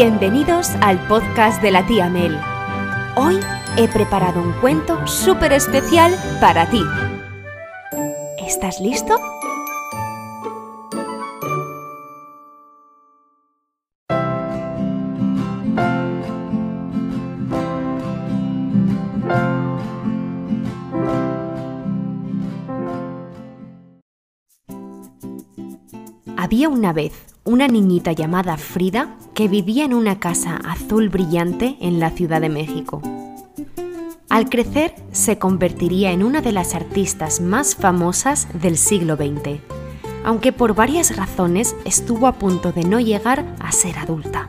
Bienvenidos al podcast de la tía Mel. Hoy he preparado un cuento súper especial para ti. ¿Estás listo? Había una vez una niñita llamada Frida que vivía en una casa azul brillante en la Ciudad de México. Al crecer se convertiría en una de las artistas más famosas del siglo XX, aunque por varias razones estuvo a punto de no llegar a ser adulta.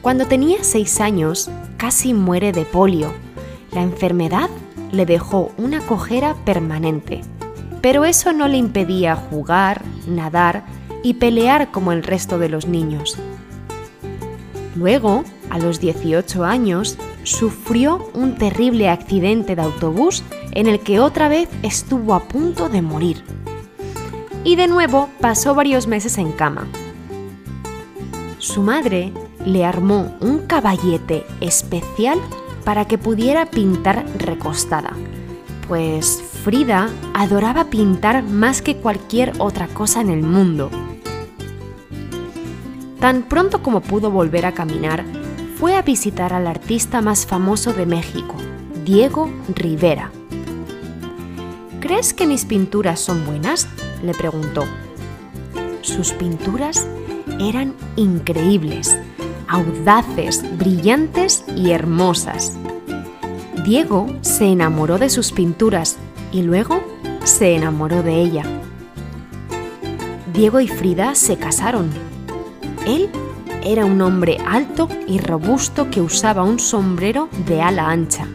Cuando tenía seis años, casi muere de polio. La enfermedad le dejó una cojera permanente pero eso no le impedía jugar, nadar y pelear como el resto de los niños. Luego, a los 18 años, sufrió un terrible accidente de autobús en el que otra vez estuvo a punto de morir. Y de nuevo pasó varios meses en cama. Su madre le armó un caballete especial para que pudiera pintar recostada, pues Frida adoraba pintar más que cualquier otra cosa en el mundo. Tan pronto como pudo volver a caminar, fue a visitar al artista más famoso de México, Diego Rivera. ¿Crees que mis pinturas son buenas? le preguntó. Sus pinturas eran increíbles, audaces, brillantes y hermosas. Diego se enamoró de sus pinturas y luego se enamoró de ella. Diego y Frida se casaron. Él era un hombre alto y robusto que usaba un sombrero de ala ancha.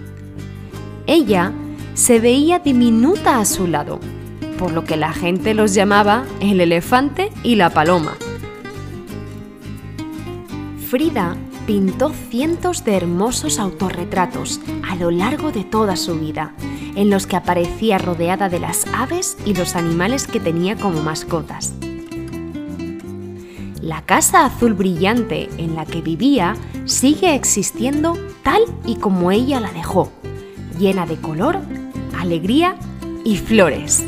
Ella se veía diminuta a su lado, por lo que la gente los llamaba el elefante y la paloma. Frida pintó cientos de hermosos autorretratos a lo largo de toda su vida, en los que aparecía rodeada de las aves y los animales que tenía como mascotas. La casa azul brillante en la que vivía sigue existiendo tal y como ella la dejó, llena de color, alegría y flores.